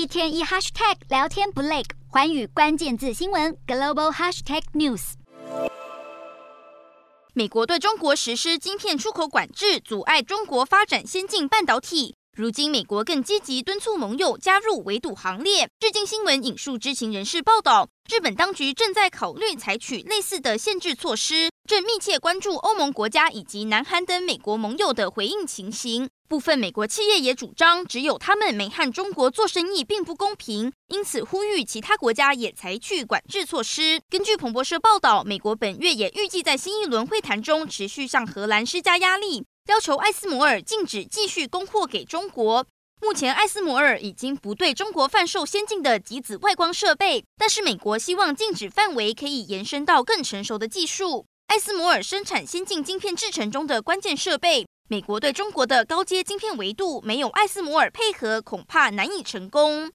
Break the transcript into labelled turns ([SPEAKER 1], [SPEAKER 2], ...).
[SPEAKER 1] 一天一 hashtag 聊天不累，环宇关键字新闻 global hashtag news。
[SPEAKER 2] 美国对中国实施晶片出口管制，阻碍中国发展先进半导体。如今，美国更积极敦促盟友加入围堵行列。日经新闻引述知情人士报道，日本当局正在考虑采取类似的限制措施，正密切关注欧盟国家以及南韩等美国盟友的回应情形。部分美国企业也主张，只有他们没和中国做生意并不公平，因此呼吁其他国家也采取管制措施。根据彭博社报道，美国本月也预计在新一轮会谈中持续向荷兰施加压力。要求艾斯摩尔禁止继续供货给中国。目前，艾斯摩尔已经不对中国贩售先进的极紫外光设备，但是美国希望禁止范围可以延伸到更成熟的技术。艾斯摩尔生产先进晶片制程中的关键设备，美国对中国的高阶晶片维度没有艾斯摩尔配合，恐怕难以成功。